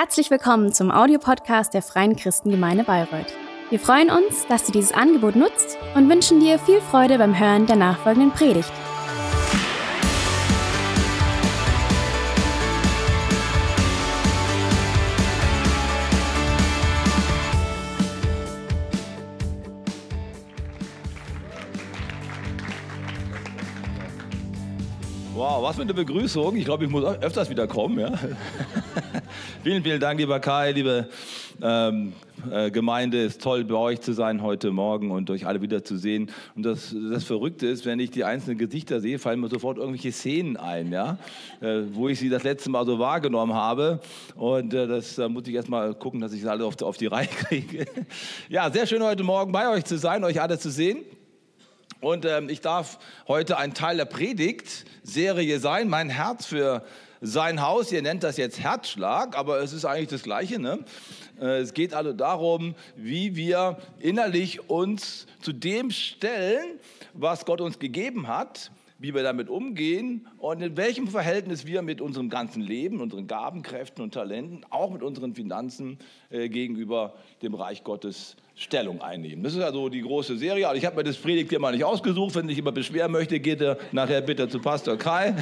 Herzlich willkommen zum Audiopodcast der Freien Christengemeinde Bayreuth. Wir freuen uns, dass du dieses Angebot nutzt und wünschen dir viel Freude beim Hören der nachfolgenden Predigt. Wow, was für eine Begrüßung. Ich glaube, ich muss öfters wieder kommen. Ja? Vielen, vielen Dank, lieber Kai, liebe ähm, äh, Gemeinde. Es ist toll, bei euch zu sein heute Morgen und euch alle wieder zu sehen. Und das, das Verrückte ist, wenn ich die einzelnen Gesichter sehe, fallen mir sofort irgendwelche Szenen ein, ja? Äh, wo ich sie das letzte Mal so wahrgenommen habe. Und äh, das da muss ich erst mal gucken, dass ich es alle auf, auf die Reihe kriege. ja, sehr schön heute Morgen bei euch zu sein, euch alle zu sehen. Und ähm, ich darf heute ein Teil der Predigtserie sein, mein Herz für sein Haus. Ihr nennt das jetzt Herzschlag, aber es ist eigentlich das Gleiche. Ne? Äh, es geht also darum, wie wir innerlich uns zu dem stellen, was Gott uns gegeben hat, wie wir damit umgehen und in welchem Verhältnis wir mit unserem ganzen Leben, unseren Gaben, Kräften und Talenten, auch mit unseren Finanzen äh, gegenüber dem Reich Gottes Stellung einnehmen. Das ist also die große Serie. Also ich habe mir das Predigt hier mal nicht ausgesucht. Wenn sich immer beschweren möchte, geht er nachher bitte zu Pastor Kai.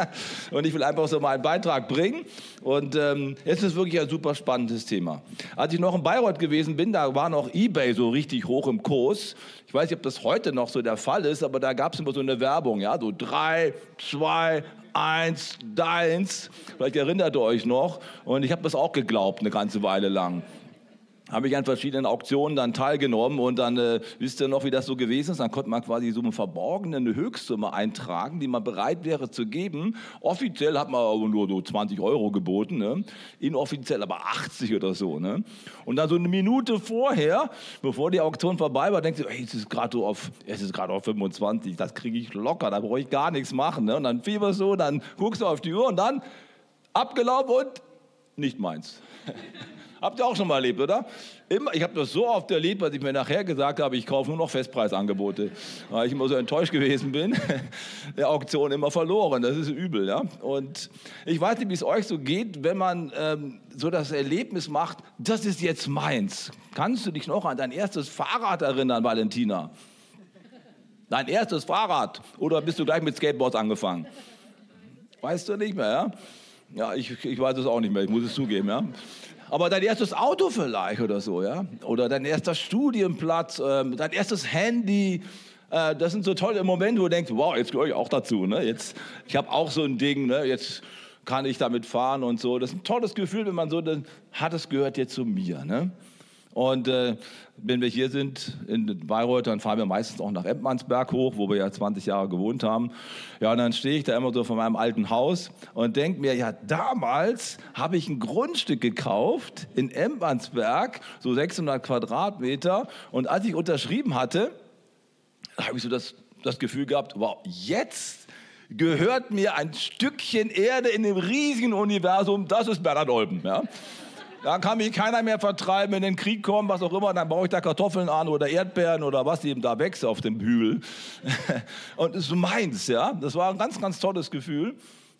und ich will einfach so mal einen Beitrag bringen. Und ähm, es ist wirklich ein super spannendes Thema. Als ich noch in Bayreuth gewesen bin, da war noch Ebay so richtig hoch im Kurs. Ich weiß nicht, ob das heute noch so der Fall ist, aber da gab es immer so eine Werbung, ja, so drei, zwei, eins, deins. Vielleicht erinnert ihr euch noch. Und ich habe das auch geglaubt eine ganze Weile lang habe ich an verschiedenen Auktionen dann teilgenommen und dann äh, wisst ihr noch, wie das so gewesen ist. Dann konnte man quasi so eine verborgene Höchstsumme eintragen, die man bereit wäre zu geben. Offiziell hat man aber nur so 20 Euro geboten, ne? inoffiziell aber 80 oder so. Ne? Und dann so eine Minute vorher, bevor die Auktion vorbei war, denkst du, hey, es ist gerade auf, es ist gerade auf 25, das kriege ich locker, da brauche ich gar nichts machen. Ne? Und dann fieberst du, dann guckst du auf die Uhr und dann abgelaufen und nicht meins. Habt ihr auch schon mal erlebt, oder? Immer, ich habe das so oft erlebt, was ich mir nachher gesagt habe, ich kaufe nur noch Festpreisangebote. Weil ich immer so enttäuscht gewesen bin, der Auktion immer verloren. Das ist übel. Ja? Und ich weiß nicht, wie es euch so geht, wenn man ähm, so das Erlebnis macht, das ist jetzt meins. Kannst du dich noch an dein erstes Fahrrad erinnern, Valentina? Dein erstes Fahrrad? Oder bist du gleich mit Skateboards angefangen? Weißt du nicht mehr, ja? Ja, ich, ich weiß es auch nicht mehr, ich muss es zugeben, ja aber dein erstes Auto vielleicht oder so, ja? Oder dein erster Studienplatz, ähm, dein erstes Handy. Äh, das sind so tolle Momente, wo du denkst, wow, jetzt gehöre ich auch dazu. Ne? Jetzt, ich habe auch so ein Ding, ne? jetzt kann ich damit fahren und so. Das ist ein tolles Gefühl, wenn man so dann hat, es gehört jetzt zu mir. Ne? Und äh, wenn wir hier sind in Bayreuth, dann fahren wir meistens auch nach Emmmansberg hoch, wo wir ja 20 Jahre gewohnt haben. Ja, und dann stehe ich da immer so vor meinem alten Haus und denke mir, ja, damals habe ich ein Grundstück gekauft in Emmmansberg, so 600 Quadratmeter. Und als ich unterschrieben hatte, habe ich so das, das Gefühl gehabt, wow, jetzt gehört mir ein Stückchen Erde in dem riesigen Universum, das ist Bernhard Olben. Ja? Da kann mich keiner mehr vertreiben, in den Krieg kommen, was auch immer. Dann baue ich da Kartoffeln an oder Erdbeeren oder was eben da wächst auf dem Hügel. Und es ist meins, ja. Das war ein ganz, ganz tolles Gefühl.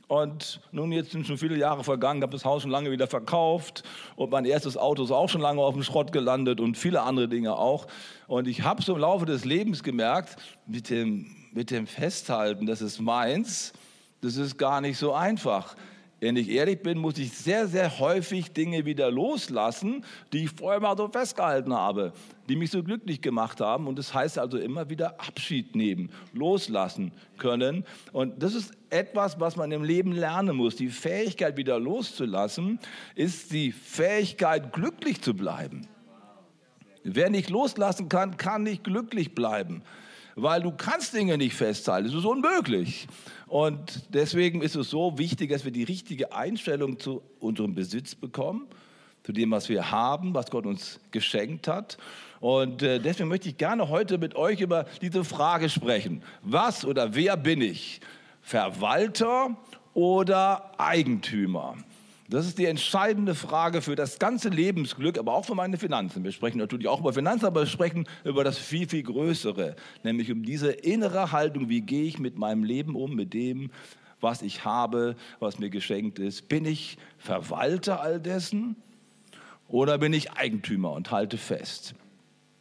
Und nun jetzt sind schon viele Jahre vergangen, habe das Haus schon lange wieder verkauft und mein erstes Auto ist auch schon lange auf dem Schrott gelandet und viele andere Dinge auch. Und ich habe so im Laufe des Lebens gemerkt, mit dem, mit dem Festhalten, das ist meins, das ist gar nicht so einfach. Wenn ich ehrlich bin, muss ich sehr, sehr häufig Dinge wieder loslassen, die ich vorher mal so festgehalten habe, die mich so glücklich gemacht haben. Und das heißt also immer wieder Abschied nehmen, loslassen können. Und das ist etwas, was man im Leben lernen muss. Die Fähigkeit, wieder loszulassen, ist die Fähigkeit, glücklich zu bleiben. Wer nicht loslassen kann, kann nicht glücklich bleiben weil du kannst Dinge nicht festhalten. Es ist unmöglich. Und deswegen ist es so wichtig, dass wir die richtige Einstellung zu unserem Besitz bekommen, zu dem, was wir haben, was Gott uns geschenkt hat. Und äh, deswegen möchte ich gerne heute mit euch über diese Frage sprechen. Was oder wer bin ich? Verwalter oder Eigentümer? Das ist die entscheidende Frage für das ganze Lebensglück, aber auch für meine Finanzen. Wir sprechen natürlich auch über Finanzen, aber wir sprechen über das viel, viel Größere, nämlich um diese innere Haltung, wie gehe ich mit meinem Leben um, mit dem, was ich habe, was mir geschenkt ist? Bin ich Verwalter all dessen oder bin ich Eigentümer und halte fest?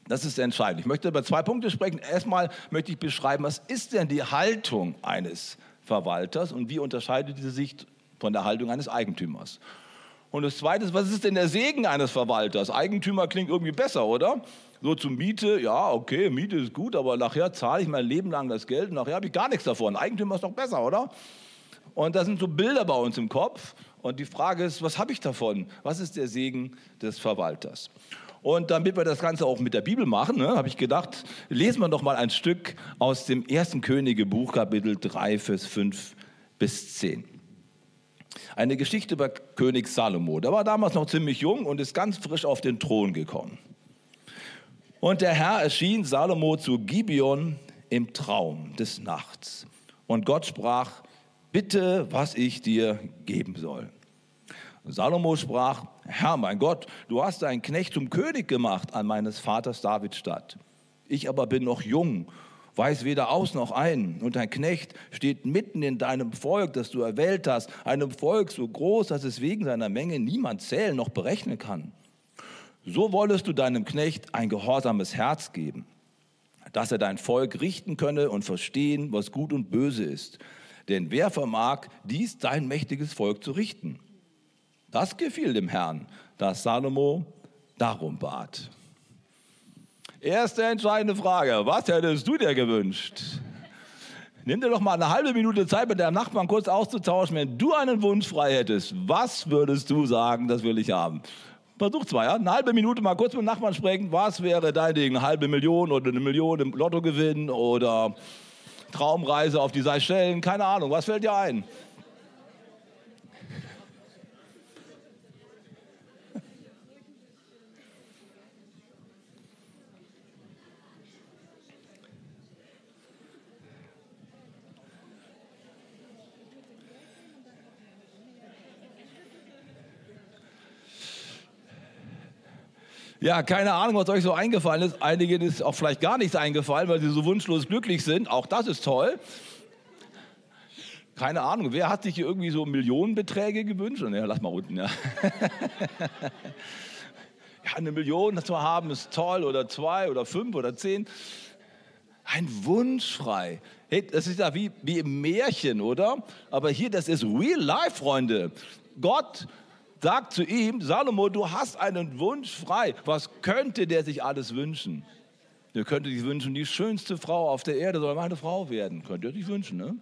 Das ist entscheidend. Ich möchte über zwei Punkte sprechen. Erstmal möchte ich beschreiben, was ist denn die Haltung eines Verwalters und wie unterscheidet sie sich von der Haltung eines Eigentümers? Und das Zweite ist, was ist denn der Segen eines Verwalters? Eigentümer klingt irgendwie besser, oder? So zur Miete, ja, okay, Miete ist gut, aber nachher zahle ich mein Leben lang das Geld und nachher habe ich gar nichts davon. Eigentümer ist doch besser, oder? Und das sind so Bilder bei uns im Kopf. Und die Frage ist, was habe ich davon? Was ist der Segen des Verwalters? Und damit wir das Ganze auch mit der Bibel machen, ne, habe ich gedacht, lesen wir doch mal ein Stück aus dem ersten Königebuch, Kapitel 3, Vers 5 bis 10. Eine Geschichte über König Salomo. Der war damals noch ziemlich jung und ist ganz frisch auf den Thron gekommen. Und der Herr erschien Salomo zu Gibeon im Traum des Nachts. Und Gott sprach, bitte, was ich dir geben soll. Salomo sprach, Herr mein Gott, du hast deinen Knecht zum König gemacht an meines Vaters David Stadt. Ich aber bin noch jung, weiß weder aus noch ein. Und dein Knecht steht mitten in deinem Volk, das du erwählt hast, einem Volk so groß, dass es wegen seiner Menge niemand zählen noch berechnen kann. So wollest du deinem Knecht ein gehorsames Herz geben, dass er dein Volk richten könne und verstehen, was gut und böse ist. Denn wer vermag, dies dein mächtiges Volk zu richten? Das gefiel dem Herrn, dass Salomo darum bat. Erste entscheidende Frage, was hättest du dir gewünscht? Nimm dir doch mal eine halbe Minute Zeit, mit deinem Nachbarn kurz auszutauschen. Wenn du einen Wunsch frei hättest, was würdest du sagen, das will ich haben? Versuch zwei, ja? Eine halbe Minute mal kurz mit dem Nachbarn sprechen. Was wäre dein Ding? Eine halbe Million oder eine Million im Lottogewinn oder Traumreise auf die Seychellen? Keine Ahnung. Was fällt dir ein? Ja, keine Ahnung, was euch so eingefallen ist. Einigen ist auch vielleicht gar nichts eingefallen, weil sie so wunschlos glücklich sind. Auch das ist toll. Keine Ahnung, wer hat sich hier irgendwie so Millionenbeträge gewünscht? Ja, lass mal unten, ja. ja, eine Million zu haben ist toll oder zwei oder fünf oder zehn. Ein Wunsch frei. Hey, das ist ja wie, wie im Märchen, oder? Aber hier, das ist real life, Freunde. Gott sagt zu ihm, Salomo, du hast einen Wunsch frei. Was könnte der sich alles wünschen? Der könnte sich wünschen, die schönste Frau auf der Erde soll meine Frau werden. Könnte er sich wünschen, ne?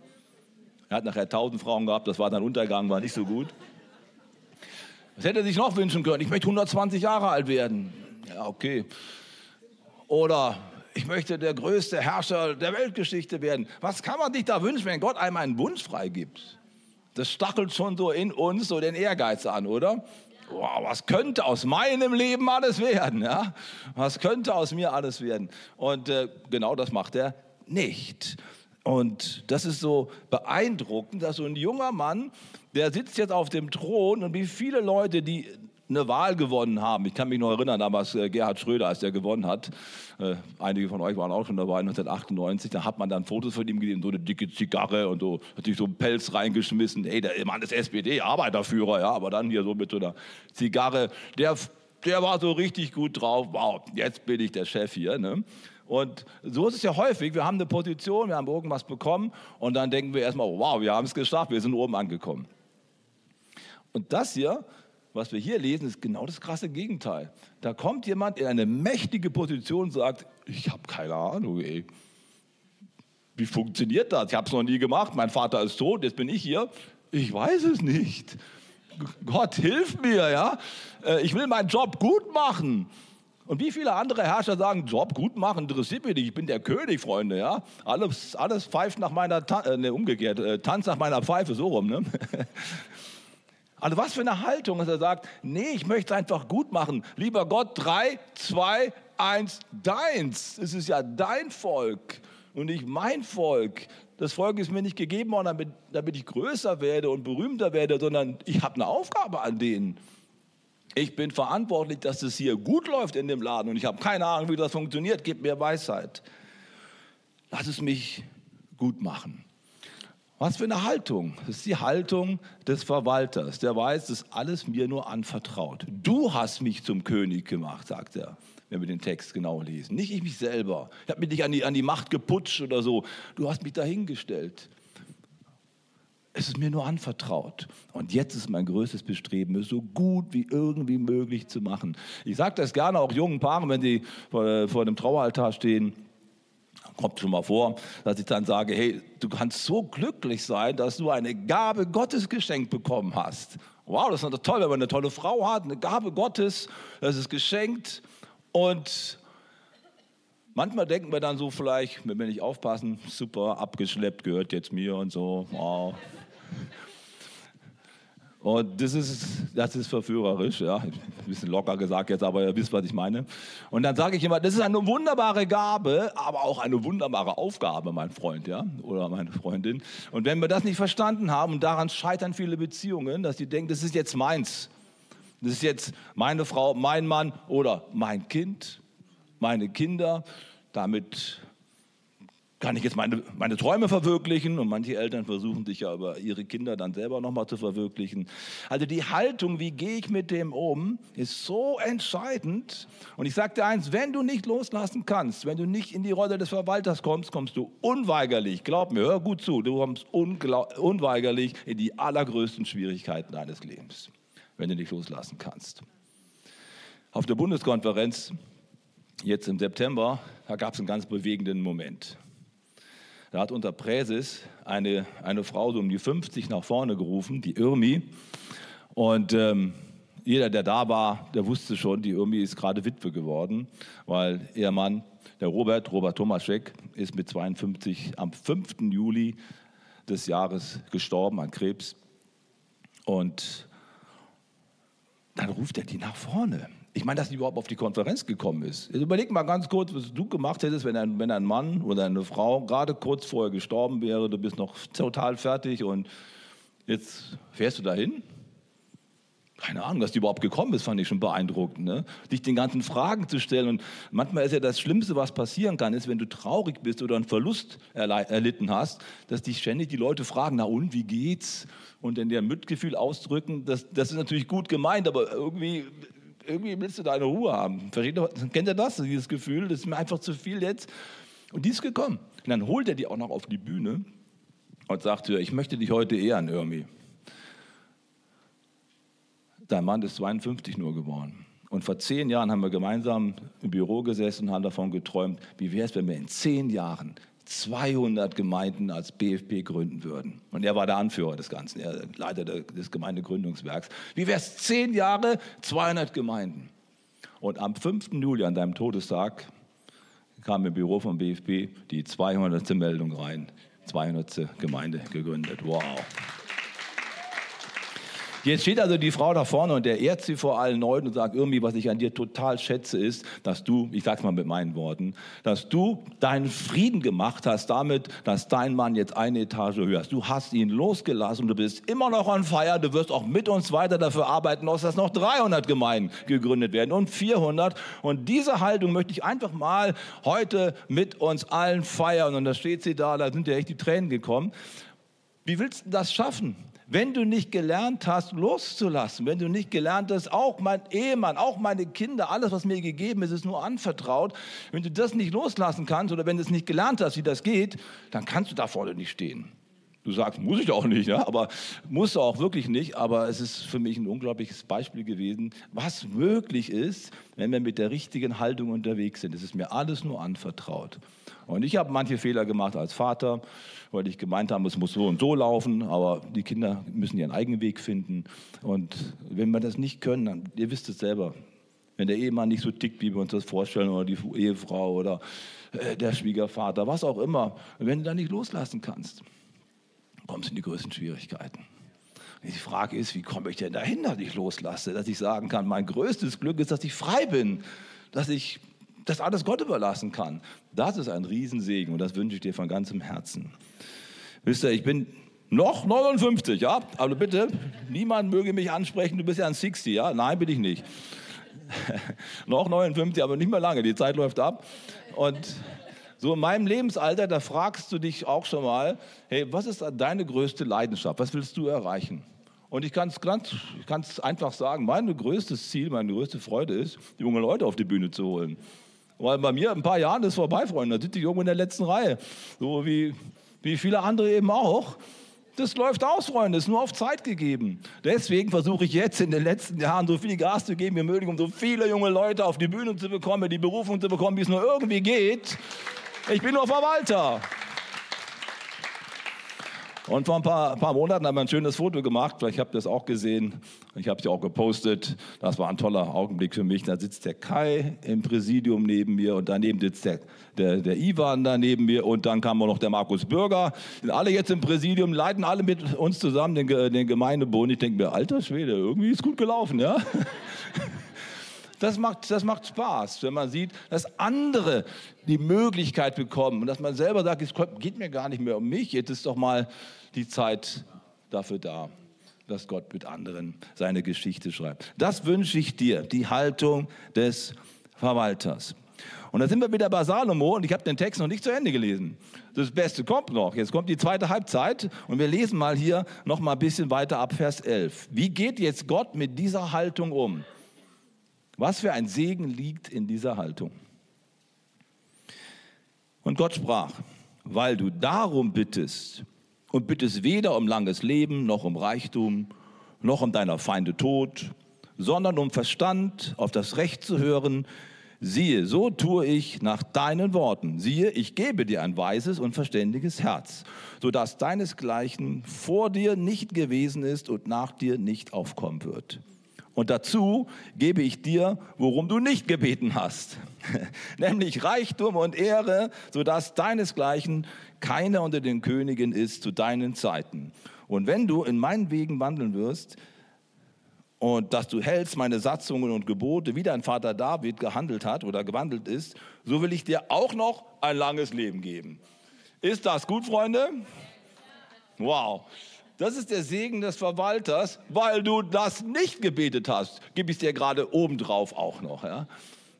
Er hat nachher tausend Frauen gehabt, das war dann Untergang, war nicht so gut. Was hätte er sich noch wünschen können? Ich möchte 120 Jahre alt werden. Ja, okay. Oder ich möchte der größte Herrscher der Weltgeschichte werden. Was kann man sich da wünschen, wenn Gott einem einen Wunsch freigibt? Das stachelt schon so in uns so den Ehrgeiz an, oder? Wow, was könnte aus meinem Leben alles werden? Ja? Was könnte aus mir alles werden? Und äh, genau das macht er nicht. Und das ist so beeindruckend, dass so ein junger Mann, der sitzt jetzt auf dem Thron und wie viele Leute, die eine Wahl gewonnen haben. Ich kann mich noch erinnern, damals äh, Gerhard Schröder, als der gewonnen hat. Äh, einige von euch waren auch schon dabei, 1998. Da hat man dann Fotos von ihm gesehen, so eine dicke Zigarre und so, hat sich so einen Pelz reingeschmissen. Ey, der Mann ist SPD-Arbeiterführer, ja, aber dann hier so mit so einer Zigarre. Der, der war so richtig gut drauf. Wow, jetzt bin ich der Chef hier. Ne? Und so ist es ja häufig. Wir haben eine Position, wir haben irgendwas bekommen und dann denken wir erstmal, wow, wir haben es geschafft, wir sind oben angekommen. Und das hier was wir hier lesen, ist genau das krasse Gegenteil. Da kommt jemand in eine mächtige Position und sagt, ich habe keine Ahnung, ey. Wie funktioniert das? Ich habe es noch nie gemacht. Mein Vater ist tot, jetzt bin ich hier. Ich weiß es nicht. Gott, hilf mir, ja. Äh, ich will meinen Job gut machen. Und wie viele andere Herrscher sagen, Job gut machen, interessiert mich nicht, ich bin der König, Freunde, ja. Alles, alles pfeift nach meiner, äh, ne, umgekehrt, äh, tanzt nach meiner Pfeife, so rum, ne. Also was für eine Haltung, dass er sagt, nee, ich möchte es einfach gut machen. Lieber Gott, drei, zwei, eins, deins. Es ist ja dein Volk und nicht mein Volk. Das Volk ist mir nicht gegeben worden, damit, damit ich größer werde und berühmter werde, sondern ich habe eine Aufgabe an denen. Ich bin verantwortlich, dass es hier gut läuft in dem Laden und ich habe keine Ahnung, wie das funktioniert. Gib mir Weisheit. Lass es mich gut machen. Was für eine Haltung? Das ist die Haltung des Verwalters. Der weiß, das ist alles mir nur anvertraut. Du hast mich zum König gemacht, sagt er, wenn wir den Text genau lesen. Nicht ich mich selber. Ich habe mich nicht an die, an die Macht geputscht oder so. Du hast mich dahingestellt. Es ist mir nur anvertraut. Und jetzt ist mein größtes Bestreben, es so gut wie irgendwie möglich zu machen. Ich sage das gerne auch jungen Paaren, wenn sie vor, vor dem Traueraltar stehen kommt schon mal vor, dass ich dann sage, hey, du kannst so glücklich sein, dass du eine Gabe Gottes geschenkt bekommen hast. Wow, das ist toll, wenn man eine tolle Frau hat, eine Gabe Gottes, das ist geschenkt. Und manchmal denken wir dann so vielleicht, wenn wir nicht aufpassen, super, abgeschleppt, gehört jetzt mir und so. Wow. Und das ist, das ist verführerisch, ja. Ein bisschen locker gesagt jetzt, aber ihr wisst, was ich meine. Und dann sage ich immer, das ist eine wunderbare Gabe, aber auch eine wunderbare Aufgabe, mein Freund, ja, oder meine Freundin. Und wenn wir das nicht verstanden haben, und daran scheitern viele Beziehungen, dass die denken, das ist jetzt meins. Das ist jetzt meine Frau, mein Mann oder mein Kind, meine Kinder. Damit kann ich jetzt meine, meine Träume verwirklichen? Und manche Eltern versuchen sich ja über ihre Kinder dann selber nochmal zu verwirklichen. Also die Haltung, wie gehe ich mit dem um, ist so entscheidend. Und ich sage dir eins, wenn du nicht loslassen kannst, wenn du nicht in die Rolle des Verwalters kommst, kommst du unweigerlich, glaub mir, hör gut zu, du kommst unweigerlich in die allergrößten Schwierigkeiten deines Lebens, wenn du nicht loslassen kannst. Auf der Bundeskonferenz jetzt im September, da gab es einen ganz bewegenden Moment. Da hat unter Präses eine, eine Frau so um die 50 nach vorne gerufen, die Irmi. Und ähm, jeder, der da war, der wusste schon, die Irmi ist gerade Witwe geworden, weil ihr Mann, der Robert, Robert Tomaschek, ist mit 52 am 5. Juli des Jahres gestorben an Krebs. Und dann ruft er die nach vorne ich meine, dass sie überhaupt auf die Konferenz gekommen ist. Jetzt überleg mal ganz kurz, was du gemacht hättest, wenn ein, wenn ein Mann oder eine Frau gerade kurz vorher gestorben wäre, du bist noch total fertig und jetzt fährst du dahin. Keine Ahnung, dass die überhaupt gekommen ist, fand ich schon beeindruckend. Ne? Dich den ganzen Fragen zu stellen. Und manchmal ist ja das Schlimmste, was passieren kann, ist, wenn du traurig bist oder einen Verlust erlitten hast, dass dich ständig die Leute fragen, na und, wie geht's? Und dann der Mitgefühl ausdrücken. Das, das ist natürlich gut gemeint, aber irgendwie irgendwie willst du deine Ruhe haben. Versteht ihr, kennt ihr das, dieses Gefühl? Das ist mir einfach zu viel jetzt. Und die ist gekommen. Und dann holt er die auch noch auf die Bühne und sagt ihr, ich möchte dich heute ehren, Irmi. Dein Mann ist 52 nur geworden. Und vor zehn Jahren haben wir gemeinsam im Büro gesessen und haben davon geträumt, wie wäre es, wenn wir in zehn Jahren 200 Gemeinden als BFP gründen würden. Und er war der Anführer des Ganzen, er Leiter des Gemeindegründungswerks. Wie wäre es, zehn Jahre, 200 Gemeinden? Und am 5. Juli, an deinem Todestag, kam im Büro vom BFP die 200. Meldung rein. 200. Gemeinde gegründet. Wow. Jetzt steht also die Frau da vorne und der ehrt sie vor allen Leuten und sagt, irgendwie, was ich an dir total schätze, ist, dass du, ich sag's mal mit meinen Worten, dass du deinen Frieden gemacht hast damit, dass dein Mann jetzt eine Etage höher ist. Du hast ihn losgelassen, du bist immer noch on fire, du wirst auch mit uns weiter dafür arbeiten, dass noch 300 Gemeinden gegründet werden und 400. Und diese Haltung möchte ich einfach mal heute mit uns allen feiern. Und da steht sie da, da sind ja echt die Tränen gekommen. Wie willst du das schaffen? Wenn du nicht gelernt hast, loszulassen, wenn du nicht gelernt hast, auch mein Ehemann, auch meine Kinder, alles, was mir gegeben ist, ist nur anvertraut, wenn du das nicht loslassen kannst oder wenn du es nicht gelernt hast, wie das geht, dann kannst du da vorne nicht stehen. Du sagst, muss ich auch nicht, ja? aber muss auch wirklich nicht. Aber es ist für mich ein unglaubliches Beispiel gewesen, was möglich ist, wenn wir mit der richtigen Haltung unterwegs sind. Es ist mir alles nur anvertraut. Und ich habe manche Fehler gemacht als Vater, weil ich gemeint habe, es muss so und so laufen, aber die Kinder müssen ihren eigenen Weg finden. Und wenn wir das nicht können, dann, ihr wisst es selber, wenn der Ehemann nicht so tickt, wie wir uns das vorstellen, oder die Ehefrau oder äh, der Schwiegervater, was auch immer, wenn du da nicht loslassen kannst, kommst du in die größten Schwierigkeiten. Die Frage ist, wie komme ich denn dahin, dass ich loslasse, dass ich sagen kann, mein größtes Glück ist, dass ich frei bin, dass ich das alles Gott überlassen kann. Das ist ein Riesensegen und das wünsche ich dir von ganzem Herzen. Wisst ihr, ich bin noch 59, ja? Aber bitte, niemand möge mich ansprechen, du bist ja ein 60, ja? Nein, bin ich nicht. noch 59, aber nicht mehr lange, die Zeit läuft ab. Und So in meinem Lebensalter, da fragst du dich auch schon mal, hey, was ist deine größte Leidenschaft? Was willst du erreichen? Und ich kann es ich einfach sagen, mein größtes Ziel, meine größte Freude ist, junge Leute auf die Bühne zu holen. Weil bei mir ein paar Jahren ist vorbei, Freunde. Da sind die Jungen in der letzten Reihe. So wie, wie viele andere eben auch. Das läuft aus, Freunde, ist nur auf Zeit gegeben. Deswegen versuche ich jetzt in den letzten Jahren so viel Gas zu geben wie möglich, um so viele junge Leute auf die Bühne zu bekommen, die Berufung zu bekommen, wie es nur irgendwie geht. Ich bin nur Verwalter. Und vor ein paar, paar, Monaten haben wir ein schönes Foto gemacht, vielleicht habt ihr es auch gesehen. Ich habe es ja auch gepostet. Das war ein toller Augenblick für mich. Da sitzt der Kai im Präsidium neben mir und daneben sitzt der, der, der Ivan da neben mir und dann kam auch noch der Markus Bürger. Sind alle jetzt im Präsidium, leiten alle mit uns zusammen den, den Gemeindebund. Ich denke mir, alter Schwede, irgendwie ist gut gelaufen, ja? Das macht, das macht Spaß, wenn man sieht, dass andere die Möglichkeit bekommen und dass man selber sagt, es geht mir gar nicht mehr um mich, jetzt ist doch mal die Zeit dafür da, dass Gott mit anderen seine Geschichte schreibt. Das wünsche ich dir, die Haltung des Verwalters. Und da sind wir wieder bei Salomo und ich habe den Text noch nicht zu Ende gelesen. Das Beste kommt noch. Jetzt kommt die zweite Halbzeit und wir lesen mal hier noch mal ein bisschen weiter ab Vers 11. Wie geht jetzt Gott mit dieser Haltung um? Was für ein Segen liegt in dieser Haltung. Und Gott sprach, weil du darum bittest und bittest weder um langes Leben noch um Reichtum noch um deiner Feinde Tod, sondern um Verstand auf das Recht zu hören, siehe, so tue ich nach deinen Worten. Siehe, ich gebe dir ein weises und verständiges Herz, sodass deinesgleichen vor dir nicht gewesen ist und nach dir nicht aufkommen wird. Und dazu gebe ich dir, worum du nicht gebeten hast, nämlich Reichtum und Ehre, sodass deinesgleichen keiner unter den Königen ist zu deinen Zeiten. Und wenn du in meinen Wegen wandeln wirst, und dass du hältst meine Satzungen und Gebote, wie dein Vater David gehandelt hat oder gewandelt ist, so will ich dir auch noch ein langes Leben geben. Ist das gut, Freunde? Wow. Das ist der Segen des Verwalters, weil du das nicht gebetet hast. Gib ich dir gerade obendrauf auch noch. Ja?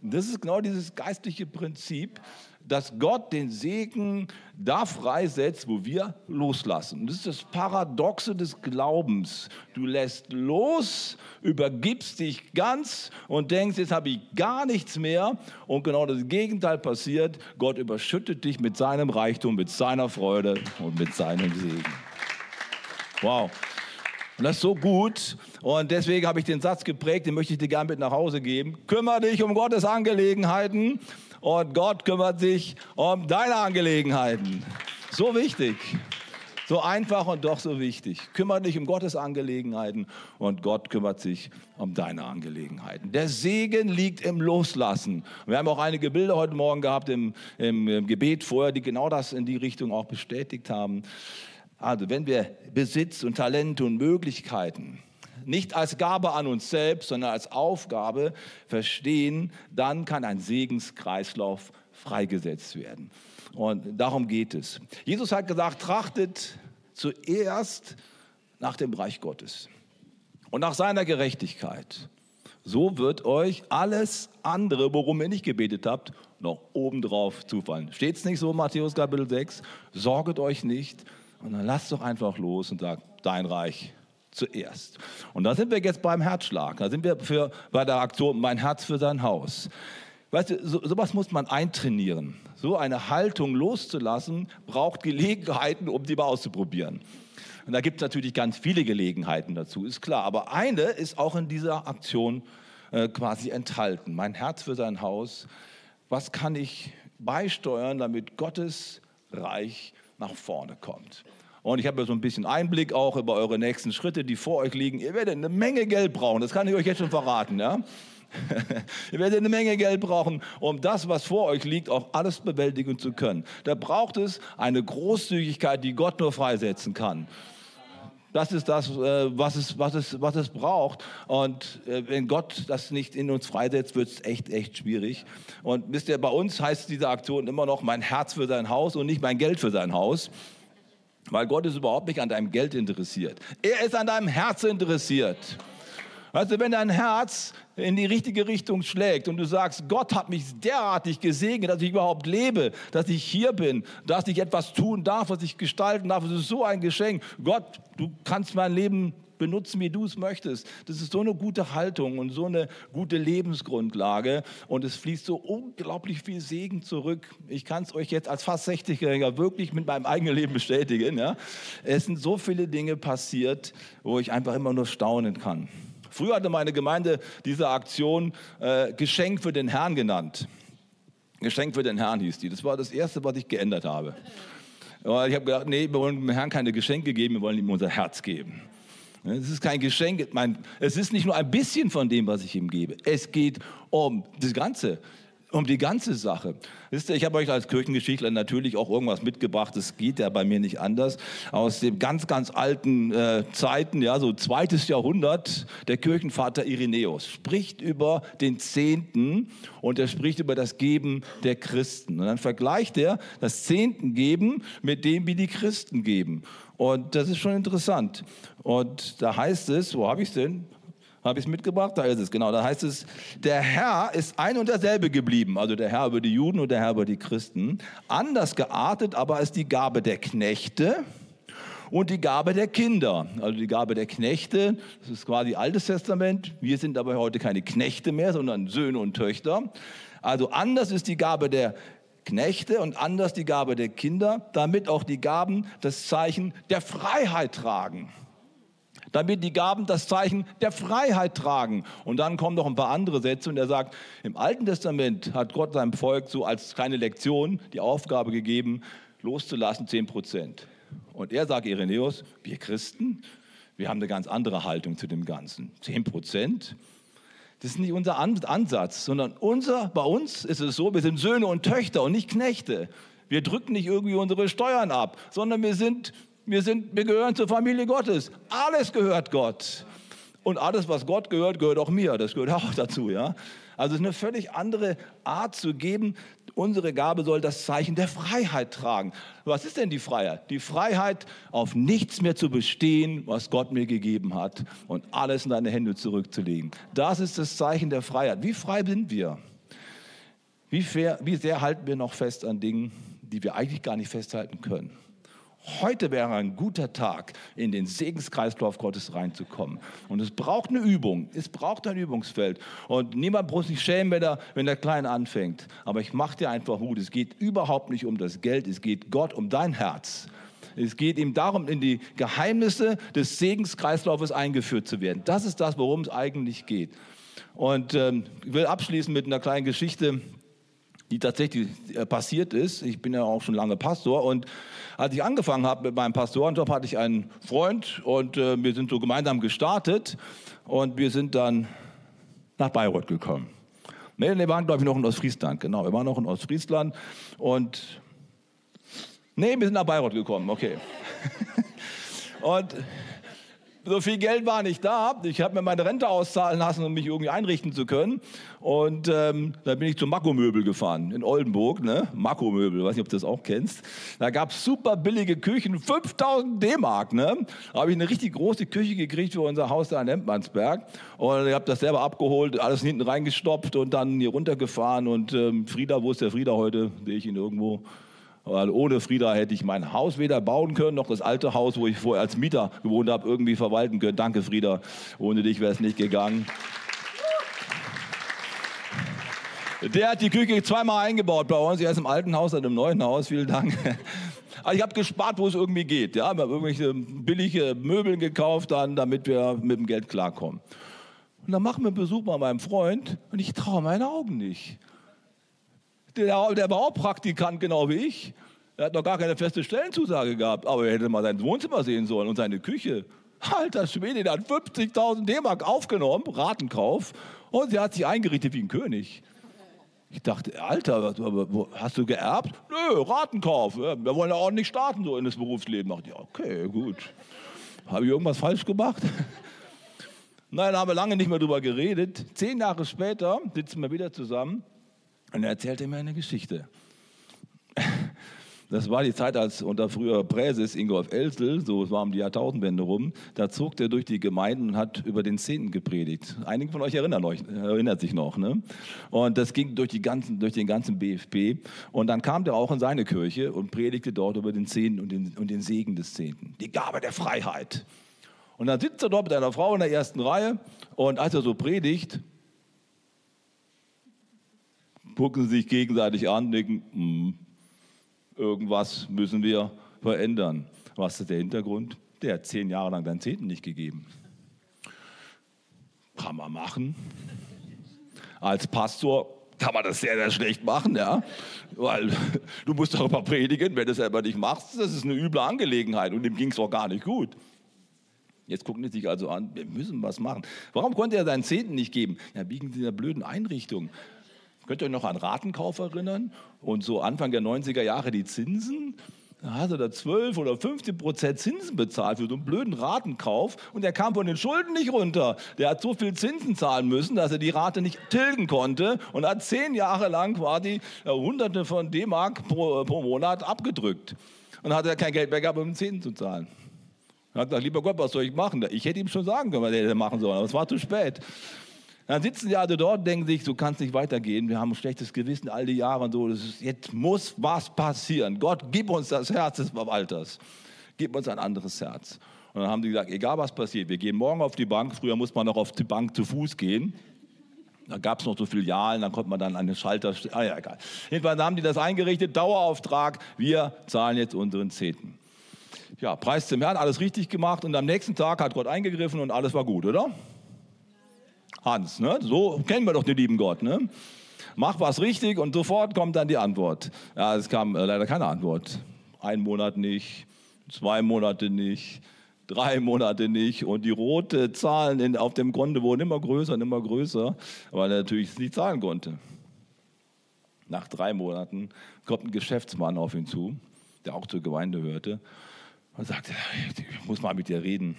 Das ist genau dieses geistliche Prinzip, dass Gott den Segen da freisetzt, wo wir loslassen. Das ist das Paradoxe des Glaubens. Du lässt los, übergibst dich ganz und denkst, jetzt habe ich gar nichts mehr. Und genau das Gegenteil passiert. Gott überschüttet dich mit seinem Reichtum, mit seiner Freude und mit seinem Segen. Wow. Und das ist so gut. Und deswegen habe ich den Satz geprägt, den möchte ich dir gerne mit nach Hause geben. Kümmere dich um Gottes Angelegenheiten und Gott kümmert sich um deine Angelegenheiten. So wichtig. So einfach und doch so wichtig. Kümmere dich um Gottes Angelegenheiten und Gott kümmert sich um deine Angelegenheiten. Der Segen liegt im Loslassen. Wir haben auch einige Bilder heute Morgen gehabt im, im, im Gebet vorher, die genau das in die Richtung auch bestätigt haben. Also wenn wir Besitz und Talente und Möglichkeiten nicht als Gabe an uns selbst, sondern als Aufgabe verstehen, dann kann ein Segenskreislauf freigesetzt werden. Und darum geht es. Jesus hat gesagt, trachtet zuerst nach dem Reich Gottes und nach seiner Gerechtigkeit. So wird euch alles andere, worum ihr nicht gebetet habt, noch obendrauf zufallen. Steht es nicht so, Matthäus Kapitel 6? Sorget euch nicht, und dann lass doch einfach los und sag, dein Reich zuerst. Und da sind wir jetzt beim Herzschlag. Da sind wir für, bei der Aktion Mein Herz für sein Haus. Weißt du, so, sowas muss man eintrainieren. So eine Haltung loszulassen, braucht Gelegenheiten, um die mal auszuprobieren. Und da gibt es natürlich ganz viele Gelegenheiten dazu, ist klar. Aber eine ist auch in dieser Aktion äh, quasi enthalten. Mein Herz für sein Haus. Was kann ich beisteuern, damit Gottes Reich nach vorne kommt. Und ich habe ja so ein bisschen Einblick auch über eure nächsten Schritte, die vor euch liegen. Ihr werdet eine Menge Geld brauchen, das kann ich euch jetzt schon verraten. Ja? Ihr werdet eine Menge Geld brauchen, um das, was vor euch liegt, auch alles bewältigen zu können. Da braucht es eine Großzügigkeit, die Gott nur freisetzen kann. Das ist das, äh, was es, was es, was es braucht. Und äh, wenn Gott das nicht in uns freisetzt, wird es echt, echt schwierig. Und wisst ihr, bei uns heißt diese Aktion immer noch mein Herz für sein Haus und nicht mein Geld für sein Haus. Weil Gott ist überhaupt nicht an deinem Geld interessiert. Er ist an deinem Herz interessiert. Du, wenn dein Herz in die richtige Richtung schlägt und du sagst, Gott hat mich derartig gesegnet, dass ich überhaupt lebe, dass ich hier bin, dass ich etwas tun darf, was ich gestalten darf, es ist so ein Geschenk. Gott, du kannst mein Leben benutzen, wie du es möchtest. Das ist so eine gute Haltung und so eine gute Lebensgrundlage und es fließt so unglaublich viel Segen zurück. Ich kann es euch jetzt als fast 60-Jähriger wirklich mit meinem eigenen Leben bestätigen. Ja? Es sind so viele Dinge passiert, wo ich einfach immer nur staunen kann. Früher hatte meine Gemeinde diese Aktion äh, Geschenk für den Herrn genannt. Geschenk für den Herrn hieß die. Das war das Erste, was ich geändert habe. Ich habe gedacht, nee, wir wollen dem Herrn keine Geschenke geben, wir wollen ihm unser Herz geben. Es ist kein Geschenk. Es ist nicht nur ein bisschen von dem, was ich ihm gebe. Es geht um das Ganze um die ganze Sache. Wisst ihr, ich habe euch als Kirchengeschichtler natürlich auch irgendwas mitgebracht. Das geht ja bei mir nicht anders. Aus den ganz, ganz alten äh, Zeiten, ja, so zweites Jahrhundert, der Kirchenvater Irenäus spricht über den Zehnten und er spricht über das Geben der Christen. Und dann vergleicht er das Zehntengeben mit dem, wie die Christen geben. Und das ist schon interessant. Und da heißt es, wo habe ich es denn? Habe ich es mitgebracht? Da ist es, genau. Da heißt es, der Herr ist ein und derselbe geblieben. Also der Herr über die Juden und der Herr über die Christen. Anders geartet aber ist die Gabe der Knechte und die Gabe der Kinder. Also die Gabe der Knechte, das ist quasi Altes Testament. Wir sind aber heute keine Knechte mehr, sondern Söhne und Töchter. Also anders ist die Gabe der Knechte und anders die Gabe der Kinder, damit auch die Gaben das Zeichen der Freiheit tragen damit die Gaben das Zeichen der Freiheit tragen. Und dann kommen noch ein paar andere Sätze und er sagt, im Alten Testament hat Gott seinem Volk so als kleine Lektion die Aufgabe gegeben, loszulassen 10 Prozent. Und er sagt, Irenäus, wir Christen, wir haben eine ganz andere Haltung zu dem Ganzen. 10 Prozent, das ist nicht unser Ansatz, sondern unser, bei uns ist es so, wir sind Söhne und Töchter und nicht Knechte. Wir drücken nicht irgendwie unsere Steuern ab, sondern wir sind wir, sind, wir gehören zur Familie Gottes. Alles gehört Gott. Und alles, was Gott gehört, gehört auch mir. Das gehört auch dazu. Ja? Also es ist eine völlig andere Art zu geben. Unsere Gabe soll das Zeichen der Freiheit tragen. Was ist denn die Freiheit? Die Freiheit, auf nichts mehr zu bestehen, was Gott mir gegeben hat und alles in deine Hände zurückzulegen. Das ist das Zeichen der Freiheit. Wie frei sind wir? Wie, fair, wie sehr halten wir noch fest an Dingen, die wir eigentlich gar nicht festhalten können? Heute wäre ein guter Tag, in den Segenskreislauf Gottes reinzukommen. Und es braucht eine Übung. Es braucht ein Übungsfeld. Und niemand muss sich schämen, wenn der, wenn der Klein anfängt. Aber ich mache dir einfach Mut. Es geht überhaupt nicht um das Geld. Es geht Gott um dein Herz. Es geht ihm darum, in die Geheimnisse des Segenskreislaufes eingeführt zu werden. Das ist das, worum es eigentlich geht. Und ähm, ich will abschließen mit einer kleinen Geschichte die tatsächlich äh, passiert ist. Ich bin ja auch schon lange Pastor und als ich angefangen habe mit meinem Pastorenjob, hatte ich einen Freund und äh, wir sind so gemeinsam gestartet und wir sind dann nach Bayreuth gekommen. Nee, wir waren, glaube ich, noch in Ostfriesland. Genau, wir waren noch in Ostfriesland und nee, wir sind nach Bayreuth gekommen, okay. und so viel Geld war nicht da. Ich habe mir meine Rente auszahlen lassen, um mich irgendwie einrichten zu können. Und ähm, da bin ich zum Makko-Möbel gefahren in Oldenburg. Ne? Makko-Möbel, weiß nicht, ob du das auch kennst. Da gab es super billige Küchen, 5000 D-Mark. Ne? Da habe ich eine richtig große Küche gekriegt für unser Haus da in Lempernsberg. Und ich habe das selber abgeholt, alles hinten reingestopft und dann hier runtergefahren. Und ähm, Frieda, wo ist der Frieda heute? Sehe ich ihn irgendwo? Weil ohne Frieda hätte ich mein Haus weder bauen können, noch das alte Haus, wo ich vorher als Mieter gewohnt habe, irgendwie verwalten können. Danke, Frieda. Ohne dich wäre es nicht gegangen. Der hat die Küche zweimal eingebaut bei uns. Er ist im alten Haus, hat im neuen Haus. Vielen Dank. Also ich habe gespart, wo es irgendwie geht. Ja, wir haben irgendwelche billige Möbel gekauft, dann, damit wir mit dem Geld klarkommen. Und dann machen wir einen Besuch bei meinem Freund und ich traue meine Augen nicht. Der, der war auch Praktikant, genau wie ich. Er hat noch gar keine feste Stellenzusage gehabt, aber er hätte mal sein Wohnzimmer sehen sollen und seine Küche. Alter Schwede, der hat 50.000 D-Mark aufgenommen, Ratenkauf, und sie hat sich eingerichtet wie ein König. Ich dachte, Alter, hast du geerbt? Nö, Ratenkauf. Wir wollen ja ordentlich starten so in das Berufsleben. Ich dachte, okay, gut. Habe ich irgendwas falsch gemacht? Nein, haben wir lange nicht mehr drüber geredet. Zehn Jahre später sitzen wir wieder zusammen und er erzählte mir eine Geschichte. Das war die Zeit, als unter früher Präses Ingolf Elsel, so war um die Jahrtausendwende rum, da zog der durch die Gemeinden und hat über den Zehnten gepredigt. Einige von euch erinnern, euch, erinnert sich noch. Ne? Und das ging durch, die ganzen, durch den ganzen BFP. Und dann kam der auch in seine Kirche und predigte dort über den Zehnten und den, und den Segen des Zehnten. Die Gabe der Freiheit. Und dann sitzt er dort mit einer Frau in der ersten Reihe und als er so predigt, gucken sie sich gegenseitig an, denken, mm, irgendwas müssen wir verändern. Was ist der Hintergrund? Der hat zehn Jahre lang deinen Zehnten nicht gegeben. Kann man machen. Als Pastor kann man das sehr, sehr schlecht machen, ja. Weil du musst darüber predigen, wenn du es selber nicht machst, das ist eine üble Angelegenheit und dem ging es auch gar nicht gut. Jetzt gucken die sich also an, wir müssen was machen. Warum konnte er seinen Zehnten nicht geben? Ja, wegen dieser blöden Einrichtung. Könnt ihr euch noch an Ratenkauf erinnern? Und so Anfang der 90er Jahre die Zinsen? Da hat er da 12 oder 15 Prozent Zinsen bezahlt für so einen blöden Ratenkauf und er kam von den Schulden nicht runter. Der hat so viel Zinsen zahlen müssen, dass er die Rate nicht tilgen konnte und hat zehn Jahre lang quasi Hunderte von D-Mark pro, pro, Monat abgedrückt. Und hat er kein Geld mehr gehabt, um Zinsen zu zahlen. Er hat gesagt, lieber Gott, was soll ich machen? Ich hätte ihm schon sagen können, was er machen sollen, aber es war zu spät. Dann sitzen die alle dort denken sich, so kann es nicht weitergehen. Wir haben ein schlechtes Gewissen all die Jahre und so. Ist, jetzt muss was passieren. Gott, gib uns das Herz des Verwalters. Gib uns ein anderes Herz. Und dann haben die gesagt, egal was passiert, wir gehen morgen auf die Bank. Früher muss man noch auf die Bank zu Fuß gehen. Da gab es noch so Filialen, dann konnte man dann an den Schalter. Ah ja, egal. Jedenfalls haben die das eingerichtet, Dauerauftrag. Wir zahlen jetzt unseren Zehnten. Ja, Preis zum Herrn, alles richtig gemacht. Und am nächsten Tag hat Gott eingegriffen und alles war gut, oder? Hans. Ne? So kennen wir doch den lieben Gott. Ne? Mach was richtig und sofort kommt dann die Antwort. Ja, es kam äh, leider keine Antwort. Ein Monat nicht, zwei Monate nicht, drei Monate nicht und die roten Zahlen in, auf dem Grunde wurden immer größer und immer größer, weil er natürlich nicht zahlen konnte. Nach drei Monaten kommt ein Geschäftsmann auf ihn zu, der auch zur Gemeinde hörte und sagte, ich muss mal mit dir reden.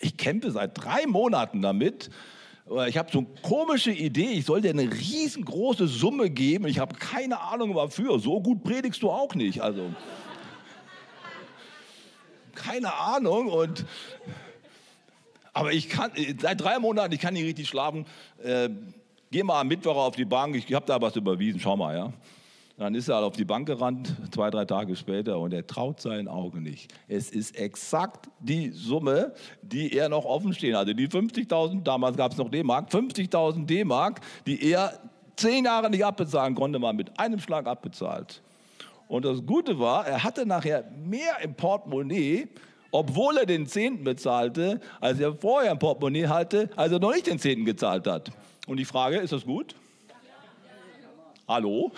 Ich kämpfe seit drei Monaten damit, ich habe so eine komische Idee, ich soll dir eine riesengroße Summe geben. Ich habe keine Ahnung wofür. So gut predigst du auch nicht. Also keine Ahnung und aber ich kann seit drei Monaten, ich kann nicht richtig schlafen. Äh, geh mal am Mittwoch auf die Bank. Ich habe da was überwiesen. Schau mal, ja. Dann ist er halt auf die Bank gerannt, zwei, drei Tage später, und er traut seinen Augen nicht. Es ist exakt die Summe, die er noch offen stehen hatte. Die 50.000, damals gab es noch D-Mark, 50.000 D-Mark, die er zehn Jahre nicht abbezahlen konnte, mal mit einem Schlag abbezahlt. Und das Gute war, er hatte nachher mehr im Portemonnaie, obwohl er den Zehnten bezahlte, als er vorher im Portemonnaie hatte, als er noch nicht den Zehnten gezahlt hat. Und die Frage, ist das gut? Hallo?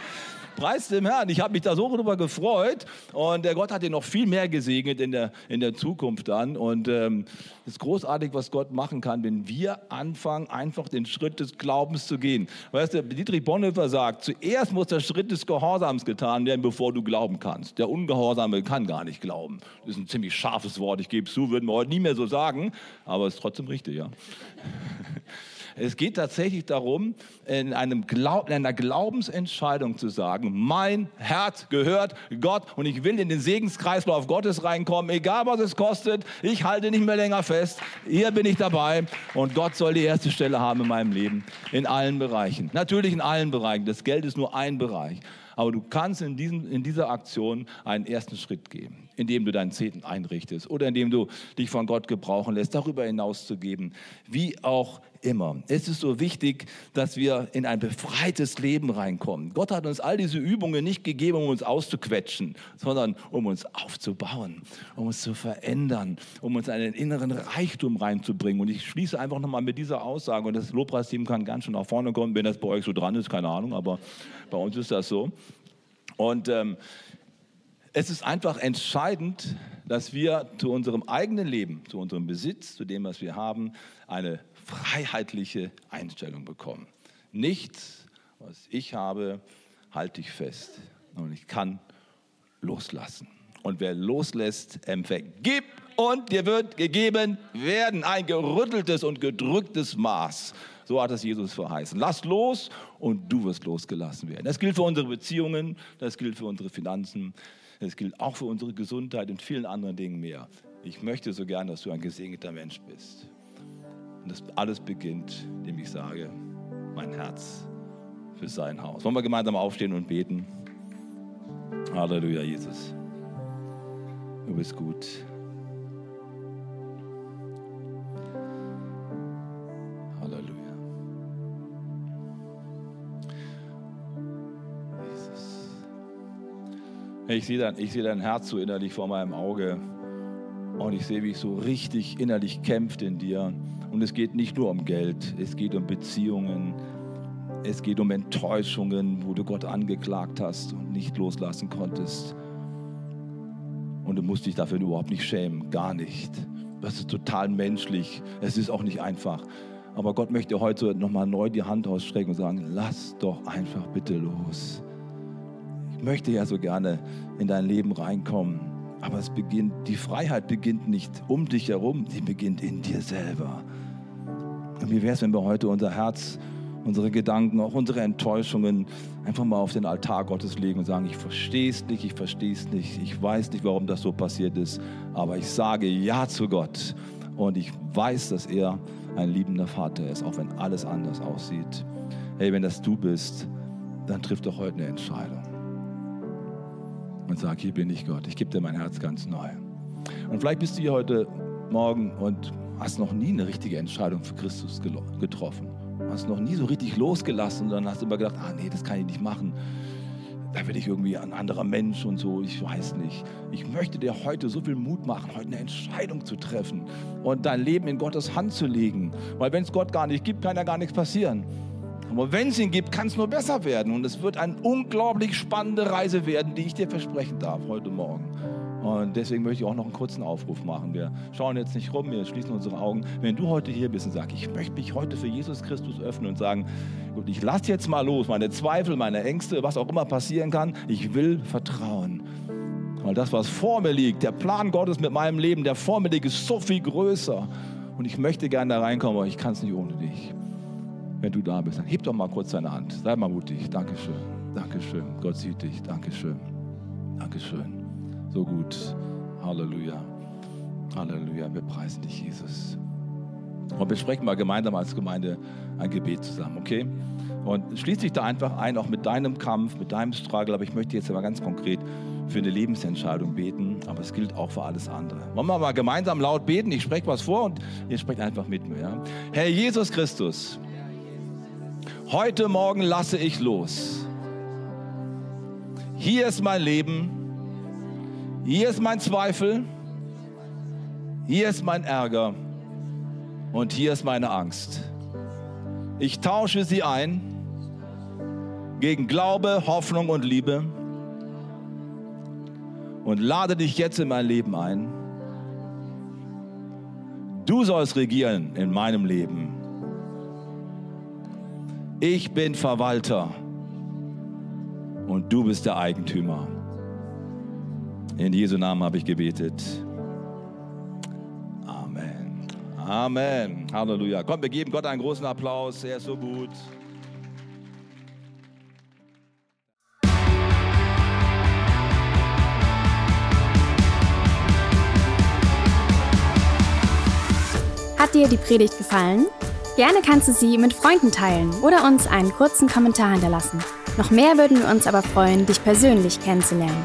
Preis dem Herrn. Ich habe mich da so darüber gefreut und der Gott hat ihn noch viel mehr gesegnet in der, in der Zukunft dann. Und ähm, es ähm, ist großartig, was Gott machen kann, wenn wir anfangen, einfach den Schritt des Glaubens zu gehen. Weißt du, Dietrich Bonhoeffer sagt, zuerst muss der Schritt des Gehorsams getan werden, bevor du glauben kannst. Der Ungehorsame kann gar nicht glauben. Das ist ein ziemlich scharfes Wort, ich gebe es zu, würden wir heute nie mehr so sagen, aber es ist trotzdem richtig, ja. Es geht tatsächlich darum, in, einem Glaub, in einer Glaubensentscheidung zu sagen, mein Herz gehört Gott und ich will in den Segenskreislauf Gottes reinkommen, egal was es kostet. Ich halte nicht mehr länger fest. Hier bin ich dabei und Gott soll die erste Stelle haben in meinem Leben, in allen Bereichen. Natürlich in allen Bereichen. Das Geld ist nur ein Bereich. Aber du kannst in, diesem, in dieser Aktion einen ersten Schritt gehen, indem du deinen Zehnten einrichtest oder indem du dich von Gott gebrauchen lässt, darüber hinaus zu geben, wie auch immer. Es ist so wichtig, dass wir in ein befreites Leben reinkommen. Gott hat uns all diese Übungen nicht gegeben, um uns auszuquetschen, sondern um uns aufzubauen, um uns zu verändern, um uns einen inneren Reichtum reinzubringen. Und ich schließe einfach nochmal mit dieser Aussage, und das Lobpreisteam kann ganz schön nach vorne kommen, wenn das bei euch so dran ist, keine Ahnung, aber bei uns ist das so. Und ähm, es ist einfach entscheidend, dass wir zu unserem eigenen Leben, zu unserem Besitz, zu dem, was wir haben, eine freiheitliche Einstellung bekommen. Nichts, was ich habe, halte ich fest. Und ich kann loslassen. Und wer loslässt, empfängt. Gib und dir wird gegeben werden. Ein gerütteltes und gedrücktes Maß. So hat es Jesus verheißen. Lass los und du wirst losgelassen werden. Das gilt für unsere Beziehungen, das gilt für unsere Finanzen, das gilt auch für unsere Gesundheit und vielen anderen Dingen mehr. Ich möchte so gern, dass du ein gesegneter Mensch bist. Und das alles beginnt, indem ich sage, mein Herz für sein Haus. Wollen wir gemeinsam aufstehen und beten? Halleluja, Jesus. Du bist gut. Halleluja. Jesus. Ich sehe dein, sehe dein Herz so innerlich vor meinem Auge. Und ich sehe, wie ich so richtig innerlich kämpft in dir. Und es geht nicht nur um Geld, es geht um Beziehungen, es geht um Enttäuschungen, wo du Gott angeklagt hast und nicht loslassen konntest. Und du musst dich dafür überhaupt nicht schämen, gar nicht. Das ist total menschlich. Es ist auch nicht einfach. Aber Gott möchte heute nochmal neu die Hand ausstrecken und sagen, lass doch einfach bitte los. Ich möchte ja so gerne in dein Leben reinkommen. Aber es beginnt, die Freiheit beginnt nicht um dich herum, sie beginnt in dir selber. Und wie wäre es, wenn wir heute unser Herz unsere Gedanken, auch unsere Enttäuschungen einfach mal auf den Altar Gottes legen und sagen, ich verstehe es nicht, ich verstehe es nicht, ich weiß nicht, warum das so passiert ist, aber ich sage Ja zu Gott und ich weiß, dass er ein liebender Vater ist, auch wenn alles anders aussieht. Hey, wenn das du bist, dann triff doch heute eine Entscheidung und sag, hier bin ich Gott, ich gebe dir mein Herz ganz neu. Und vielleicht bist du hier heute Morgen und hast noch nie eine richtige Entscheidung für Christus getroffen hast noch nie so richtig losgelassen und dann hast du immer gedacht, ah nee, das kann ich nicht machen. Da werde ich irgendwie ein anderer Mensch und so, ich weiß nicht. Ich möchte dir heute so viel Mut machen, heute eine Entscheidung zu treffen und dein Leben in Gottes Hand zu legen. Weil wenn es Gott gar nicht gibt, kann ja gar nichts passieren. Aber wenn es ihn gibt, kann es nur besser werden. Und es wird eine unglaublich spannende Reise werden, die ich dir versprechen darf heute Morgen. Und deswegen möchte ich auch noch einen kurzen Aufruf machen. Wir schauen jetzt nicht rum, wir schließen unsere Augen. Wenn du heute hier bist und sagst, ich möchte mich heute für Jesus Christus öffnen und sagen, gut, ich lasse jetzt mal los, meine Zweifel, meine Ängste, was auch immer passieren kann, ich will vertrauen. Weil das, was vor mir liegt, der Plan Gottes mit meinem Leben, der vor mir liegt, ist so viel größer. Und ich möchte gerne da reinkommen, aber ich kann es nicht ohne dich. Wenn du da bist, dann heb doch mal kurz deine Hand. Sei mal mutig. Dankeschön. Dankeschön. Gott sieht dich. Dankeschön. Dankeschön so gut. Halleluja. Halleluja. Wir preisen dich, Jesus. Und wir sprechen mal gemeinsam als Gemeinde ein Gebet zusammen, okay? Und schließ dich da einfach ein, auch mit deinem Kampf, mit deinem Struggle. Aber ich möchte jetzt aber ganz konkret für eine Lebensentscheidung beten, aber es gilt auch für alles andere. Wollen wir mal gemeinsam laut beten? Ich spreche was vor und ihr sprecht einfach mit mir. Ja? Herr Jesus Christus, heute Morgen lasse ich los. Hier ist mein Leben hier ist mein Zweifel, hier ist mein Ärger und hier ist meine Angst. Ich tausche sie ein gegen Glaube, Hoffnung und Liebe und lade dich jetzt in mein Leben ein. Du sollst regieren in meinem Leben. Ich bin Verwalter und du bist der Eigentümer. In Jesu Namen habe ich gebetet. Amen. Amen. Halleluja. Komm, wir geben Gott einen großen Applaus. Er ist so gut. Hat dir die Predigt gefallen? Gerne kannst du sie mit Freunden teilen oder uns einen kurzen Kommentar hinterlassen. Noch mehr würden wir uns aber freuen, dich persönlich kennenzulernen.